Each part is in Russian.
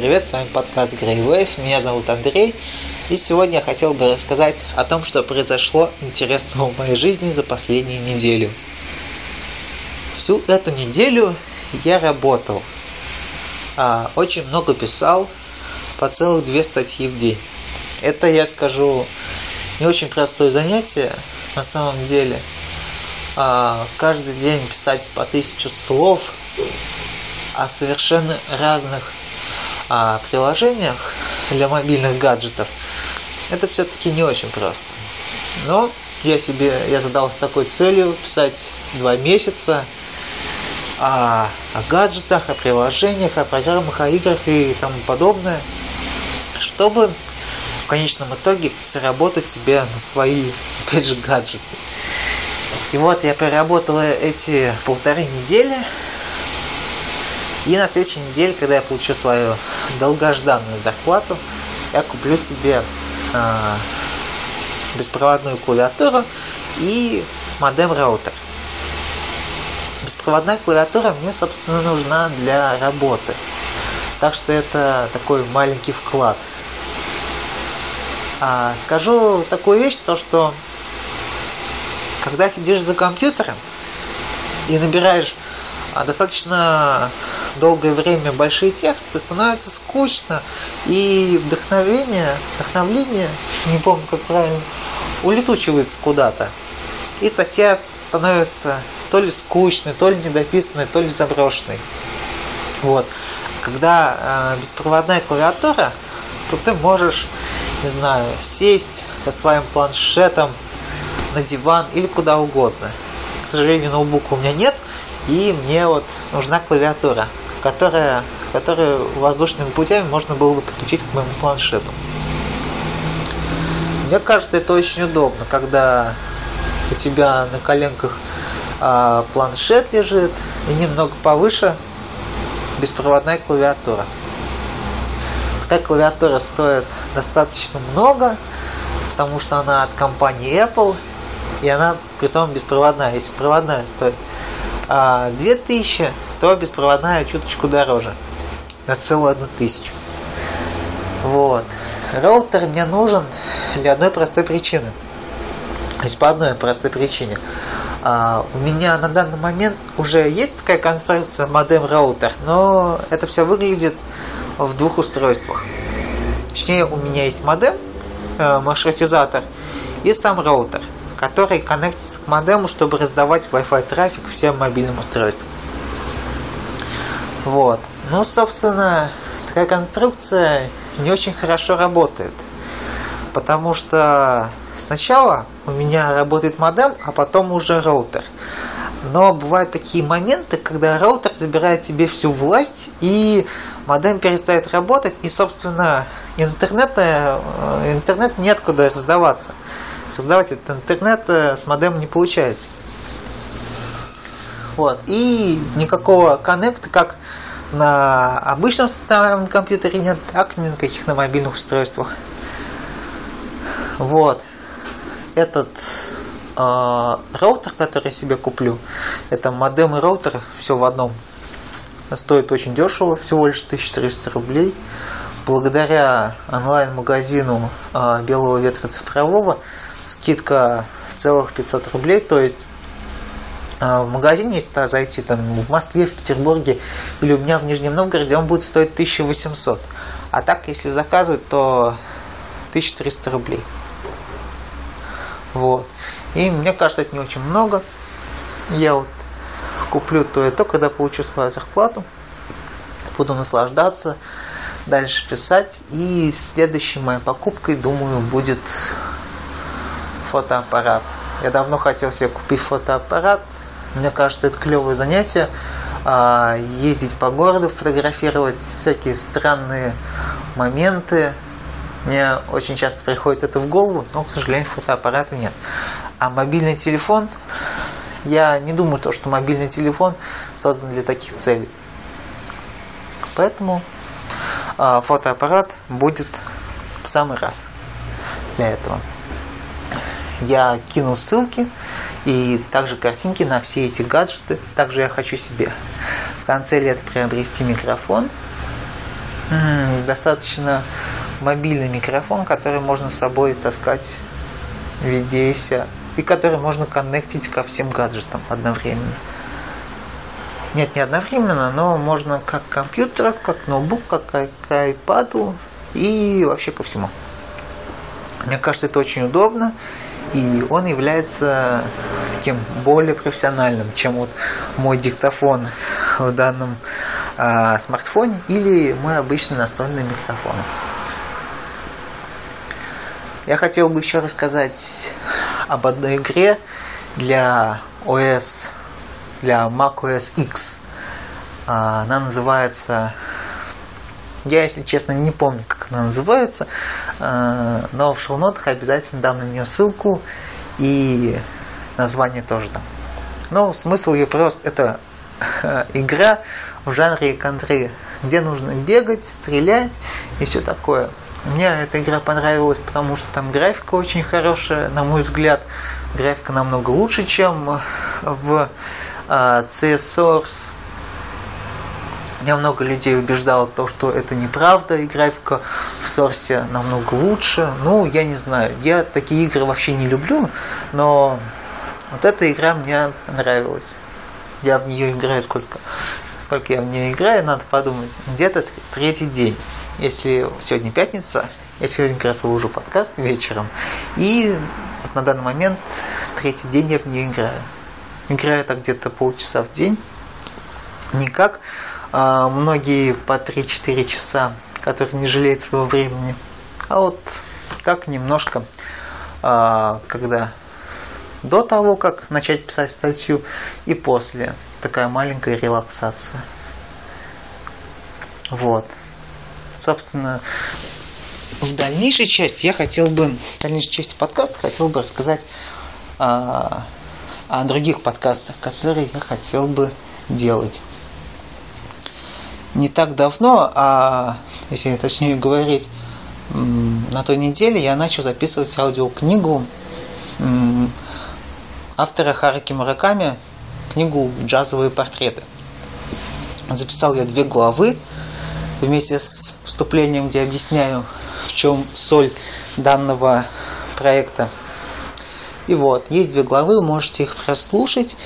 привет, с вами подкаст Grey Wave, меня зовут Андрей, и сегодня я хотел бы рассказать о том, что произошло интересного в моей жизни за последнюю неделю. Всю эту неделю я работал, а, очень много писал, по целых две статьи в день. Это, я скажу, не очень простое занятие на самом деле. А, каждый день писать по тысячу слов о совершенно разных а, приложениях для мобильных гаджетов, это все-таки не очень просто. Но я себе, я задался такой целью писать два месяца о, о гаджетах, о приложениях, о программах, о играх и тому подобное, чтобы в конечном итоге заработать себе на свои, опять же, гаджеты. И вот я проработал эти полторы недели, и на следующей неделе, когда я получу свою долгожданную зарплату, я куплю себе э, беспроводную клавиатуру и модем-роутер. Беспроводная клавиатура мне, собственно, нужна для работы. Так что это такой маленький вклад. А, скажу такую вещь, то что когда сидишь за компьютером и набираешь а достаточно долгое время большие тексты, становится скучно, и вдохновение, вдохновление, не помню как правильно, улетучивается куда-то. И статья становится то ли скучной, то ли недописанной, то ли заброшенной. Вот. Когда э, беспроводная клавиатура, то ты можешь, не знаю, сесть со своим планшетом на диван или куда угодно. Сожалению, ноутбука у меня нет, и мне вот нужна клавиатура, которая, которую воздушными путями можно было бы подключить к моему планшету. Мне кажется, это очень удобно, когда у тебя на коленках а, планшет лежит и немного повыше беспроводная клавиатура. Такая клавиатура стоит достаточно много, потому что она от компании Apple, и она при том беспроводная. Если проводная стоит а 2000, то беспроводная чуточку дороже. На целую одну тысячу. Вот. Роутер мне нужен для одной простой причины. То есть по одной простой причине. А, у меня на данный момент уже есть такая конструкция модем роутер, но это все выглядит в двух устройствах. Точнее, у меня есть модем, э, маршрутизатор и сам роутер который коннектится к модему, чтобы раздавать Wi-Fi трафик всем мобильным устройствам. Вот. Ну, собственно, такая конструкция не очень хорошо работает. Потому что сначала у меня работает модем, а потом уже роутер. Но бывают такие моменты, когда роутер забирает себе всю власть, и модем перестает работать, и, собственно, интернет, э, интернет неоткуда раздаваться раздавать этот интернет э, с модемом не получается. Вот. И никакого коннекта, как на обычном стационарном компьютере нет, так и никаких на мобильных устройствах. Вот. Этот э, роутер, который я себе куплю, это модем и роутер, все в одном. Стоит очень дешево, всего лишь 1300 рублей. Благодаря онлайн-магазину э, Белого ветра цифрового скидка в целых 500 рублей, то есть а, в магазине, если туда зайти, там, в Москве, в Петербурге или у меня в Нижнем Новгороде, он будет стоить 1800. А так, если заказывать, то 1300 рублей. Вот. И мне кажется, это не очень много. Я вот куплю то и то, когда получу свою зарплату. Буду наслаждаться, дальше писать. И следующей моей покупкой, думаю, будет фотоаппарат. Я давно хотел себе купить фотоаппарат. Мне кажется, это клевое занятие. А, ездить по городу, фотографировать всякие странные моменты. Мне очень часто приходит это в голову, но, к сожалению, фотоаппарата нет. А мобильный телефон, я не думаю, то, что мобильный телефон создан для таких целей. Поэтому а, фотоаппарат будет в самый раз для этого я кину ссылки и также картинки на все эти гаджеты. Также я хочу себе в конце лета приобрести микрофон достаточно мобильный микрофон, который можно с собой таскать везде и вся. И который можно коннектить ко всем гаджетам одновременно. Нет, не одновременно, но можно как компьютер, как ноутбук, как к iPad и вообще ко всему. Мне кажется, это очень удобно, и он является таким более профессиональным, чем вот мой диктофон в данном э, смартфоне или мой обычный настольный микрофон. Я хотел бы еще рассказать об одной игре для OS, для macOS X. А, она называется я, если честно, не помню, как она называется, а, но в шоу-нотах обязательно дам на нее ссылку и название тоже там. Но смысл ее просто это игра в жанре контры, где нужно бегать, стрелять и все такое. Мне эта игра понравилась, потому что там графика очень хорошая, на мой взгляд. Графика намного лучше, чем в CS Source. Я много людей убеждало то, что это неправда, и графика в Source намного лучше. Ну, я не знаю, я такие игры вообще не люблю, но вот эта игра мне нравилась. Я в нее играю сколько? Сколько я в нее играю, надо подумать. Где-то третий день. Если сегодня пятница, я сегодня как раз выложу подкаст вечером. И вот на данный момент третий день я в нее играю. Играю так где-то полчаса в день. Никак многие по 3-4 часа, которые не жалеют своего времени. А вот так немножко, а, когда до того, как начать писать статью, и после. Такая маленькая релаксация. Вот. Собственно, в дальнейшей части я хотел бы, в дальнейшей части подкаста хотел бы рассказать а, о других подкастах, которые я хотел бы делать не так давно, а если точнее говорить, на той неделе я начал записывать аудиокнигу автора Хараки Мураками, книгу «Джазовые портреты». Записал я две главы вместе с вступлением, где объясняю, в чем соль данного проекта. И вот, есть две главы, вы можете их прослушать.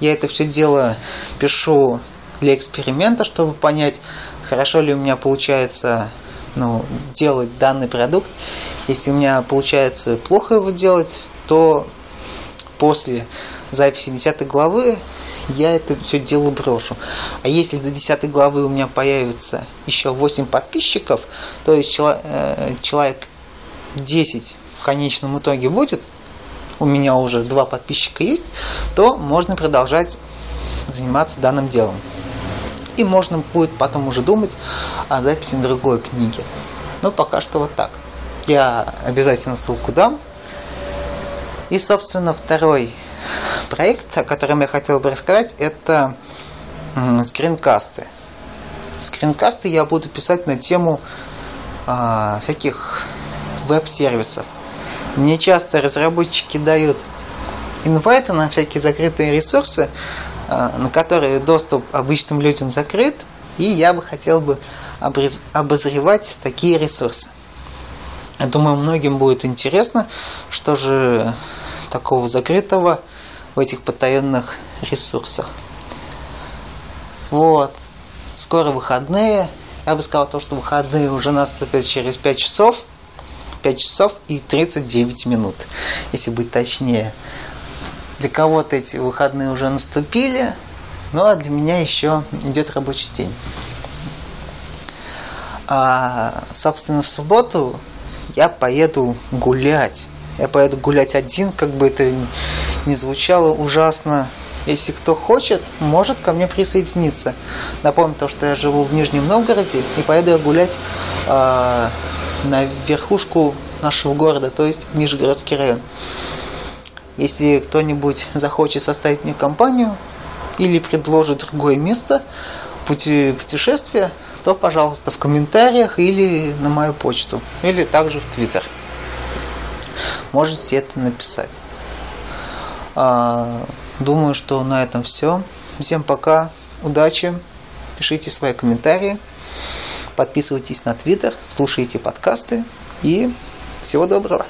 Я это все дело пишу для эксперимента, чтобы понять, хорошо ли у меня получается ну, делать данный продукт. Если у меня получается плохо его делать, то после записи 10 главы я это все дело брошу. А если до 10 главы у меня появится еще 8 подписчиков, то есть э, человек 10 в конечном итоге будет, у меня уже два подписчика есть, то можно продолжать заниматься данным делом и можно будет потом уже думать о записи другой книги. Но пока что вот так. Я обязательно ссылку дам. И, собственно, второй проект, о котором я хотел бы рассказать, это скринкасты. Скринкасты я буду писать на тему э, всяких веб-сервисов. Мне часто разработчики дают инвайты на всякие закрытые ресурсы, на которые доступ обычным людям закрыт, и я бы хотел бы обозревать такие ресурсы. Я думаю, многим будет интересно, что же такого закрытого в этих потаенных ресурсах. Вот. Скоро выходные. Я бы сказал то, что выходные уже наступят через 5 часов. 5 часов и 39 минут, если быть точнее. Для кого-то эти выходные уже наступили, ну а для меня еще идет рабочий день. А, собственно, в субботу я поеду гулять. Я поеду гулять один, как бы это ни звучало ужасно. Если кто хочет, может ко мне присоединиться. Напомню то, что я живу в Нижнем Новгороде и поеду гулять э, на верхушку нашего города, то есть Нижегородский район. Если кто-нибудь захочет составить мне компанию или предложит другое место пути путешествия, то, пожалуйста, в комментариях или на мою почту, или также в Твиттер. Можете это написать. А, думаю, что на этом все. Всем пока, удачи, пишите свои комментарии. Подписывайтесь на Твиттер, слушайте подкасты и всего доброго.